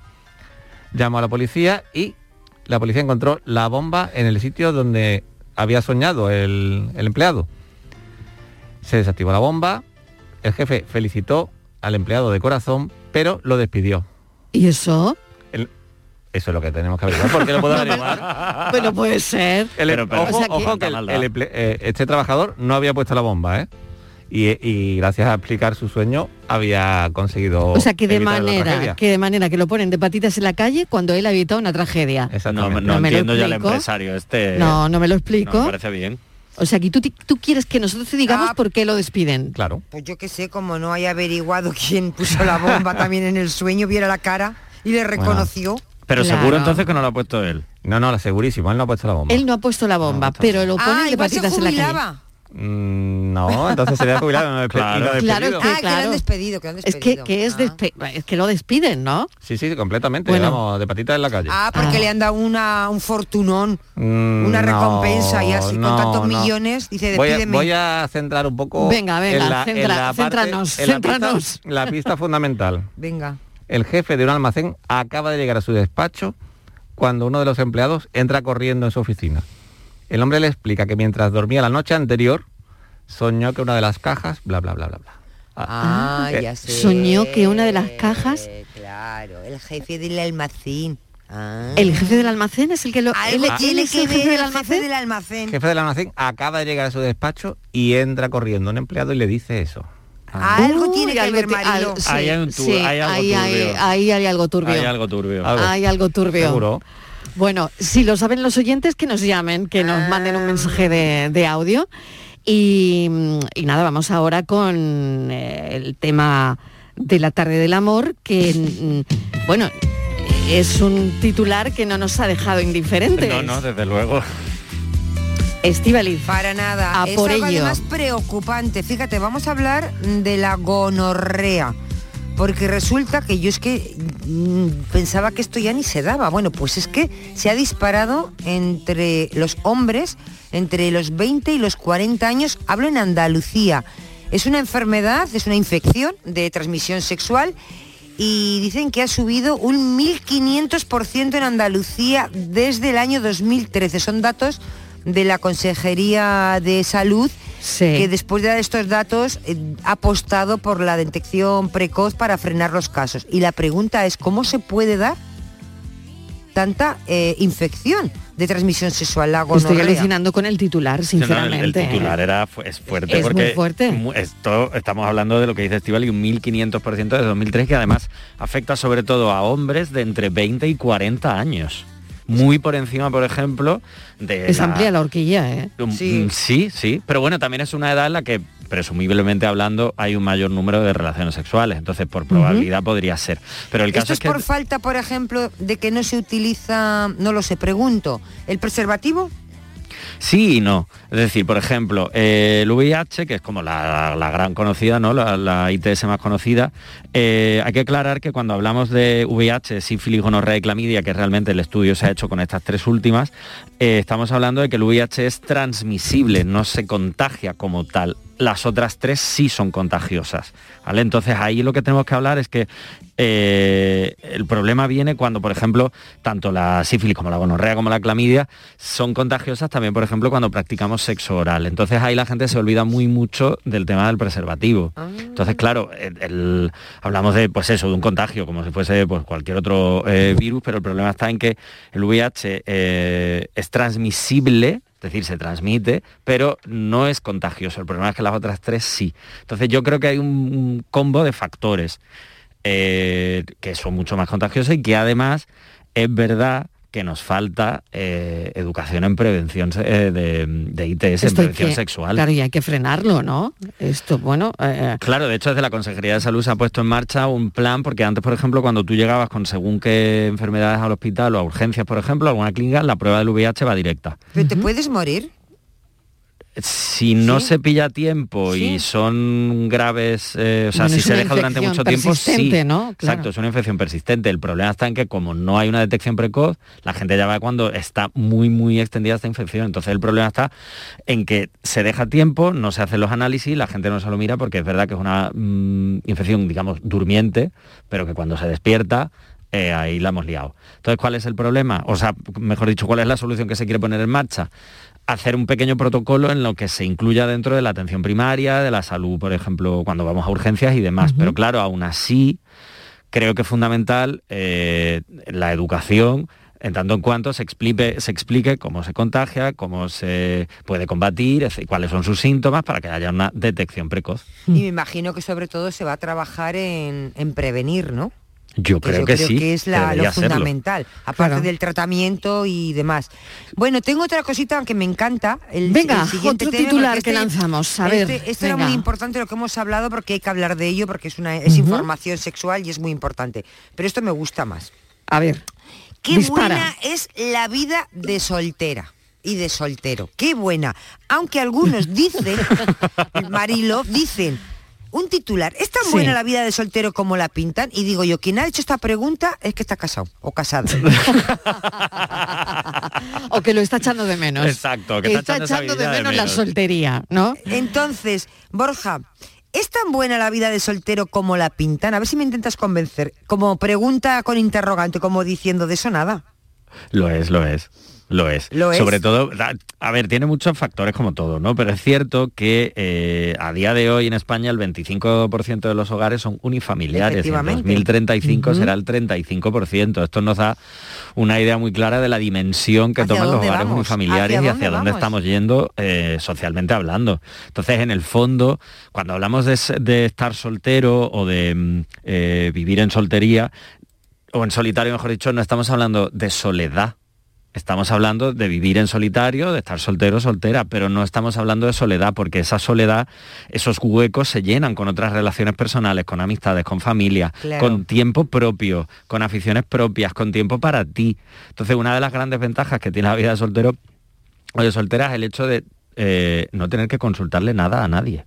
Llamó a la policía y la policía encontró la bomba en el sitio donde había soñado el, el empleado. Se desactivó la bomba, el jefe felicitó al empleado de corazón, pero lo despidió. ¿Y eso? El- eso es lo que tenemos que averiguar, porque lo puedo averiguar. Bueno, puede ser. El- Pero, pero- ojo, o sea que- ojo que el- eh, este trabajador no había puesto la bomba, ¿eh? Y, y gracias a explicar su sueño había conseguido. O sea, que de manera, que de manera que lo ponen de patitas en la calle cuando él ha evitado una tragedia. No, no No me lo entiendo ya el explico. empresario este. No, no me lo explico. No, me parece bien. O sea, que tú, tú quieres que nosotros te digamos Ah. por qué lo despiden. Claro. Pues yo que sé, como no haya averiguado quién puso la bomba también en el sueño, viera la cara y le reconoció. Pero Claro. seguro entonces que no lo ha puesto él. No, no, segurísimo, él no ha puesto la bomba. Él no ha puesto la bomba, pero lo ponen Ah, de patitas en la calle. Mm, no, entonces sería jubilado, no Claro. Claro, es que, Ah, que lo han despedido, que lo han es despedido. que, que es, Ah. es que lo despiden, ¿no? Sí, sí, completamente, Bueno. vamos, de patitas en la calle. Ah, porque le han dado una, un fortunón, Mm, una no, recompensa y así no, con tantos no. millones, dice, Voy a, voy a centrar un poco Venga, venga, en la, centra- en la parte- céntranos, en la céntranos. pista- la pista fundamental. Venga. El jefe de un almacén acaba de llegar a su despacho cuando uno de los empleados entra corriendo en su oficina. El hombre le explica que mientras dormía la noche anterior, soñó que una de las cajas, bla, bla, bla, bla, bla. Ah, eh, ya sé. Soñó que una de las cajas, Claro, el jefe del almacén. Ah. el jefe del almacén es el que lo... Algo él- él tiene es que el jefe del el almacén. jefe del almacén. El jefe del almacén acaba de llegar a su despacho y entra corriendo un empleado y le dice eso. Algo Uy, tiene que algo ver, te- Marilo. al- sí, Ahí hay un tu- sí, hay algo ahí hay- turbio. ahí hay algo turbio. Hay algo turbio. Algo. Hay algo turbio. Seguro. Bueno, si lo saben los oyentes, que nos llamen, que nos manden un mensaje de, de audio. Y, y nada, vamos ahora con eh, el tema de la tarde del amor, que, mm, bueno, es un titular que no nos ha dejado indiferentes. No, no, desde luego. Estivaliz. Para nada. A es por algo ello. además preocupante. Fíjate, vamos a hablar de la gonorrea. Porque resulta que yo es que mm, pensaba que esto ya ni se daba. Bueno, pues es que se ha disparado entre los hombres, entre los 20 y los 40 años, hablo en Andalucía. Es una enfermedad, es una infección de transmisión sexual y dicen que ha subido un 1.500% en Andalucía desde el año 2013. Son datos de la Consejería de Salud que después de dar estos datos eh, ha apostado por la detección precoz para frenar los casos. Y la pregunta es, ¿cómo se puede dar tanta eh, infección de transmisión sexual? La Estoy alucinando con el titular, Sí, no, el- sinceramente. el, ¿eh? titular era es fuerte Es muy porque fuerte. mu- esto estamos hablando de lo que dice Estival y un 1500% de 2003 que además afecta sobre todo a hombres de entre 20 y 40 años. Muy por encima, por ejemplo, de Es la- amplia la horquilla, ¿eh? Um, mm, sí, sí, pero bueno, también es una edad en la que presumiblemente hablando hay un mayor número de relaciones sexuales, entonces por probabilidad podría ser. Pero el ¿Esto caso es es que por falta, por ejemplo, de que no se utiliza, no lo sé, pregunto, el preservativo? Sí y no. Es decir, por ejemplo, eh, el VIH, que es como la, la gran conocida, ¿no? la, ITS más conocida, eh, hay que aclarar que cuando hablamos de VIH, sífilis, gonorrea y clamidia, que realmente el estudio se ha hecho con estas tres últimas, eh, estamos hablando de que el VIH es transmisible, no se contagia como tal. Las otras tres sí son contagiosas. ¿vale? Entonces ahí lo que tenemos que hablar es que eh, el problema viene cuando, por ejemplo, tanto la sífilis como la gonorrea como la clamidia son contagiosas también, por ejemplo, cuando practicamos sexo oral. Entonces ahí la gente se olvida muy mucho del tema del preservativo. Entonces, claro, el- el- hablamos de, pues eso, de un contagio, como si fuese pues, cualquier otro eh, virus, pero el problema está en que el VIH eh, es transmisible, es decir, se transmite, pero no es contagioso. El problema es que las otras tres sí. Entonces yo creo que hay un, combo de factores eh, que son mucho más contagiosos y que además es verdad que nos falta eh, educación en prevención eh, de, de ITS, en Esto prevención que- sexual. Claro, y hay que frenarlo, ¿no? Esto, bueno, eh, Claro, de hecho desde la Consejería de Salud se ha puesto en marcha un plan, porque antes, por ejemplo, cuando tú llegabas con según qué enfermedades al hospital o a urgencias, por ejemplo, a alguna clínica, la prueba del VIH va directa. ¿Pero te puedes morir? Si no se pilla tiempo Sí. y son graves, eh, o sea, Bueno, si se deja durante mucho tiempo, sí. ¿no? Claro. Exacto, es una infección persistente. El problema está en que como no hay una detección precoz, la gente ya va cuando está muy, muy extendida esta infección. Entonces el problema está en que se deja tiempo, no se hacen los análisis, la gente no se lo mira porque es verdad que es una mm, infección, digamos, durmiente, pero que cuando se despierta eh, ahí la hemos liado. Entonces, ¿cuál es el problema? O sea, mejor dicho, ¿cuál es la solución que se quiere poner en marcha? Hacer un pequeño protocolo en lo que se incluya dentro de la atención primaria, de la salud, por ejemplo, cuando vamos a urgencias y demás. Pero claro, aún así, creo que es fundamental eh, la educación en tanto en cuanto se explique, se explique cómo se contagia, cómo se puede combatir, cuáles son sus síntomas para que haya una detección precoz. Y me imagino que sobre todo se va a trabajar en, en prevenir, ¿no? Yo creo yo que creo sí. que es la- lo fundamental, aparte Claro. del tratamiento y demás. Bueno, tengo otra cosita que me encanta. El, Venga, el siguiente otro tema, titular que lanzamos. A ver, este, este era muy importante lo que hemos hablado porque hay que hablar de ello porque es una es información sexual y es muy importante. Pero esto me gusta más. a ver, Qué dispara. buena es la vida de soltera y de soltero. Qué buena. Aunque algunos dicen, Marilo, dicen, un titular, ¿es tan Sí. buena la vida de soltero como la pintan? Y digo yo, quien ha hecho esta pregunta es que está casado o casada. o que lo está echando de menos. Exacto, que que está está echando de vida de menos la menos. soltería, ¿no? Entonces, Borja, ¿es tan buena la vida de soltero como la pintan? A ver si me intentas convencer. Como pregunta con interrogante, como diciendo de eso nada. Lo es, lo es. Lo es. Lo es. Sobre todo, a ver, tiene muchos factores como todo, ¿no? Pero es cierto que eh, a día de hoy en España el 25% de los hogares son unifamiliares. Y en Efectivamente. 2035 Ujú. será el 35%. Esto nos da una idea muy clara de la dimensión que ¿Hacia toman los hogares vamos? unifamiliares ¿Hacia y hacia dónde estamos yendo eh, socialmente hablando. Entonces, en el fondo, cuando hablamos de, de estar soltero o de mm, eh, vivir en soltería, o en solitario, mejor dicho, no estamos hablando de soledad. Estamos hablando de vivir en solitario, de estar soltero o soltera, pero no estamos hablando de soledad, porque esa soledad, esos huecos se llenan con otras relaciones personales, con amistades, con familia, Claro. con tiempo propio, con aficiones propias, con tiempo para ti. Entonces, una de las grandes ventajas que tiene la vida de soltero o de soltera es el hecho de eh, no tener que consultarle nada a nadie.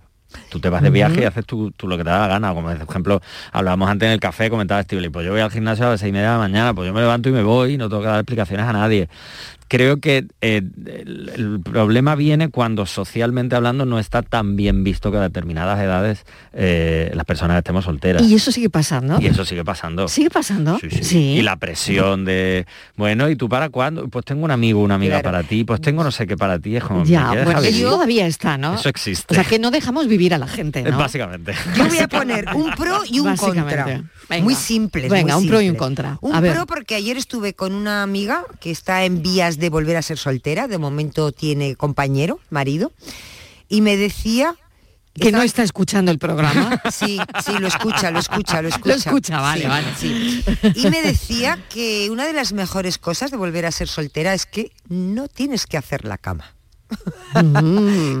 Tú te vas de viaje y haces tú, tú lo que te da la gana. Como por ejemplo, hablábamos antes en el café, comentaba Steve, pues yo voy al gimnasio a las seis y media de la mañana, pues yo me levanto y me voy, no tengo que dar explicaciones a nadie. Creo que eh, el, el problema viene cuando socialmente hablando no está tan bien visto que a determinadas edades eh, las personas estemos solteras. Y eso sigue pasando. Y eso sigue pasando. ¿Sigue pasando? Sí, sí. Y la presión de, bueno, ¿y tú para cuándo? Pues tengo un amigo, una amiga Claro. para ti, pues tengo no sé qué para ti. Es como, ¿me Ya, bueno, eso todavía está, ¿no? Eso existe. O sea, que no dejamos vivir a la gente, ¿no? Básicamente. Yo voy a poner un pro y un contra. Venga. Muy simple. Venga, un pro y un contra. Un A ver. pro porque ayer estuve con una amiga que está en vías de volver a ser soltera, de momento tiene compañero, marido, y me decía... Que no está escuchando el programa. Sí, sí, lo escucha, lo escucha, lo escucha. Lo escucha, vale, Sí, vale. sí. Y me decía que una de las mejores cosas de volver a ser soltera es que no tienes que hacer la cama.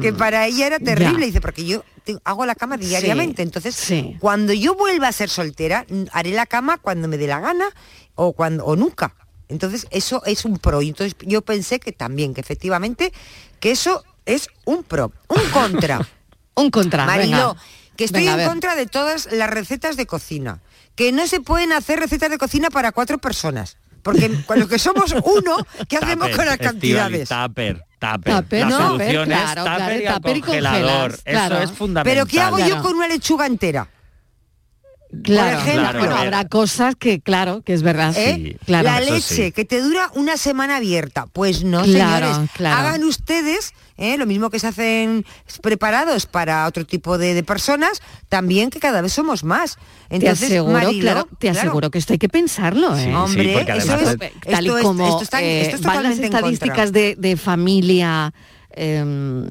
Que para ella era terrible, Ya. dice, porque yo hago la cama diariamente, Sí, entonces sí. cuando yo vuelva a ser soltera, haré la cama cuando me dé la gana o cuando o nunca. Entonces eso es un pro. Entonces yo pensé que también, que efectivamente, que eso es un pro. Un contra. un contra. Marilo, venga. que estoy Venga, en contra de todas las recetas de cocina. Que no se pueden hacer recetas de cocina para cuatro personas. Porque con lo que somos uno, ¿qué hacemos Tupper, con las cantidades? Tupper, tupper. Tupper, La no, solución claro, es claro, tupper y al tupper y congelador. congelas, claro. Eso es fundamental. Pero ¿qué hago yo con una lechuga entera? Claro, Por ejemplo, claro, bueno, habrá cosas que, claro, que es verdad. ¿Eh? Claro. la leche que te dura una semana abierta. Pues no, Claro, señores. Hagan ustedes ¿eh? lo mismo que se hacen preparados para otro tipo de, de personas, también que cada vez somos más. Entonces, te aseguro, Mariló, claro, te aseguro que esto hay que pensarlo, ¿eh? Sí, Hombre, eso es- tal y como esto está- eh, esto es van las totalmente en contra. estadísticas de, de familia, eh,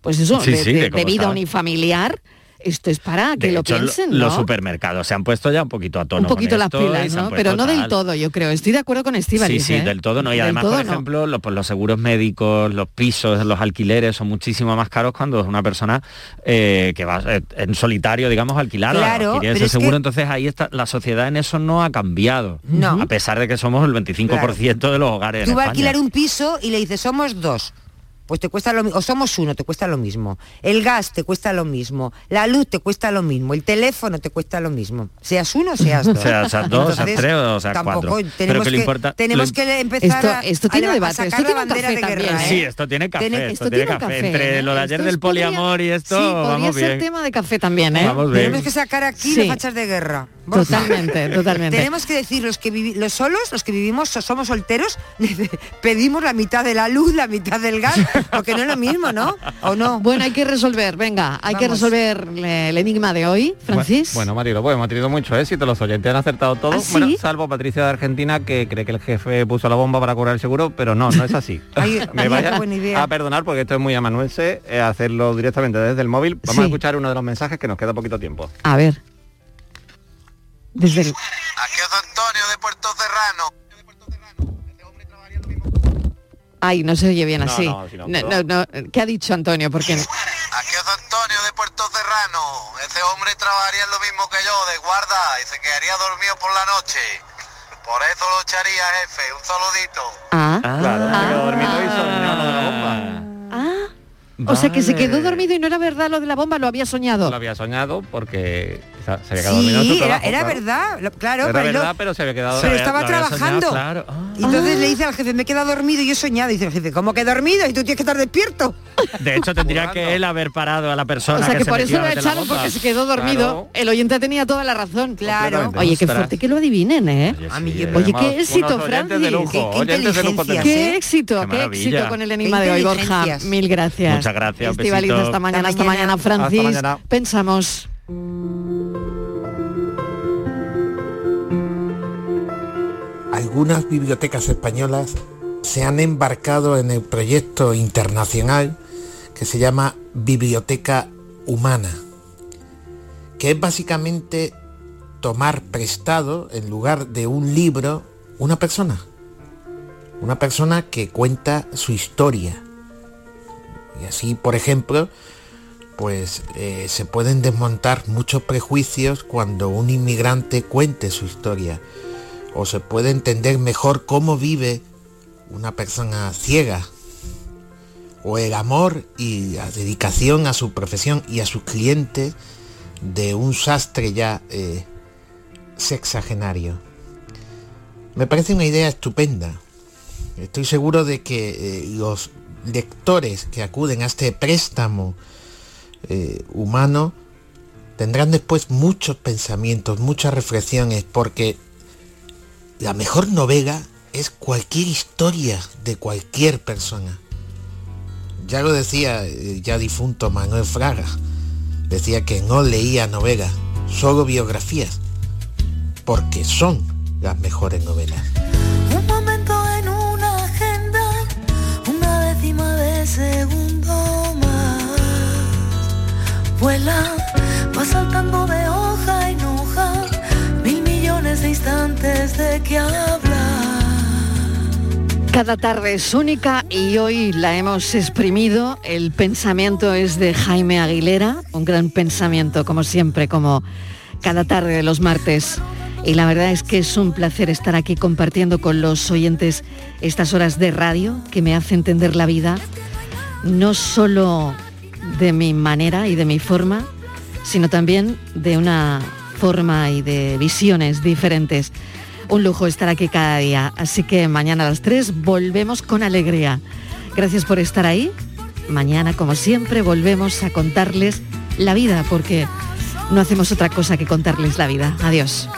pues eso, de, de- de vida unifamiliar, esto es para que De lo hecho, piensen, los supermercados se han puesto ya un poquito a tono Un poquito con las esto pilas, ¿no? Pero no del todo, yo creo. Estoy de acuerdo con Sí, Estíbaliz, sí, ¿eh? del todo no. Y Del además, por no. ejemplo, lo- pues los seguros médicos, los pisos, los alquileres son muchísimo más caros cuando es una persona eh, que va eh, en solitario, digamos, alquilar Claro, o ese es seguro. que- Entonces ahí está, la sociedad en eso no ha cambiado. No. A pesar de que somos el 25% de los hogares Tú vas a alquilar un piso y le dices, somos dos. Pues te cuesta lo mismo, o somos uno, te cuesta lo mismo. El gas te cuesta lo mismo, la luz te cuesta lo mismo, el teléfono te cuesta lo mismo. Seas uno, seas dos. Sea- seas dos, seas Entonces, tres o seas tampoco cuatro. Pero Tenemos que lo importa- tenemos lo- que empezar Esto- a- esto a tiene a debate, sacar esto la bandera café de guerra, también, ¿eh? Sí, esto tiene café, Tiene- esto, esto tiene café. café, Entre ¿eh? lo de ayer Esto del es- podría- poliamor y esto, Sí, podría vamos ser bien. tema de café también, ¿eh? Vamos bien. Tenemos que sacar aquí Sí. las fachas de guerra. Totalmente, totalmente. Tenemos que decir los que los solos, los que vivimos, so- somos solteros, pedimos la mitad de la luz, la mitad del gas, porque no es lo mismo, ¿no? ¿O no? Bueno, hay que resolver, venga, hay que resolver eh, el enigma de hoy, Francis. Bueno, Marilo, pues hemos tenido mucho éxito, los oyentes han acertado todo, ¿Ah, sí? bueno, salvo Patricia de Argentina que cree que el jefe puso la bomba para cobrar el seguro, pero no, no es así. Ay, Me vaya buena idea. a perdonar porque esto es muy amanuense, eh, hacerlo directamente desde el móvil. Vamos Sí. a escuchar uno de los mensajes que nos queda poquito tiempo. A ver. Desde el- Aquí es Antonio de Puerto Serrano. Ay, no se oye bien así. no, no, No, todo. no, no. ¿Qué ha dicho Antonio? Porque Aquí es Antonio de Puerto Serrano. Ese hombre trabajaría lo mismo que yo, de guarda, y se quedaría dormido por la noche. Por eso lo echaría, jefe. Un saludito. Ah, Claro, se quedó dormido y soñó lo de la bomba. ah. O sea que se Vale. quedó dormido y no era verdad lo de la bomba, lo había soñado. Lo había soñado porque se había quedado dormido en su Sí, era, trabajo, era claro. verdad, lo- claro, Era pero, verdad, pero se había quedado pero estaba había soñado, trabajando. claro. Y entonces le dice al jefe, me he quedado dormido y yo he soñado. Y dice el jefe, ¿cómo que dormido? Y tú tienes que estar despierto. De hecho, tendría que él haber parado a la persona O sea que se por eso lo echaron porque se quedó dormido. Claro. El oyente tenía toda la razón. Claro. Oye, qué fuerte que lo adivinen, ¿eh? A mí Sí, Oye, qué éxito, Francis. de lujo, Qué- qué de lujo. Qué éxito, Qué éxito con el enigma de hoy, Borja. Mil gracias. Muchas gracias, Estivaliz, hasta mañana, hasta, mañana. Francis. Pensamos. Algunas bibliotecas españolas se han embarcado en el proyecto internacional que se llama Biblioteca Humana, que es básicamente tomar prestado en lugar de un libro una persona, una persona que cuenta su historia. Y así, por ejemplo, pues eh, se pueden desmontar muchos prejuicios cuando un inmigrante cuente su historia o se puede entender mejor cómo vive una persona ciega o el amor y la dedicación a su profesión y a sus clientes de un sastre ya eh, sexagenario. Me parece una idea estupenda Estoy seguro de que eh, los lectores que acuden a este préstamo eh, humano tendrán después muchos pensamientos, muchas reflexiones, porque la mejor novela es cualquier historia de cualquier persona. Ya lo decía eh, ya difunto Manuel Fraga, decía que no leía novelas, solo biografías, porque son las mejores novelas. Vuela, va saltando de hoja en hoja, mil millones de instantes de que hablar. Cada tarde es única y hoy la hemos exprimido. El pensamiento es de Jaime Aguilera, un gran pensamiento como siempre, como cada tarde de los martes. Y la verdad es que es un placer estar aquí compartiendo con los oyentes estas horas de radio que me hace entender la vida, no solo de mi manera y de mi forma, sino también de una forma y de visiones diferentes. Un lujo estar aquí cada día, así que mañana a las 3 volvemos con alegría. Gracias por estar ahí. Mañana, como siempre, volvemos a contarles la vida, porque no hacemos otra cosa que contarles la vida. Adiós.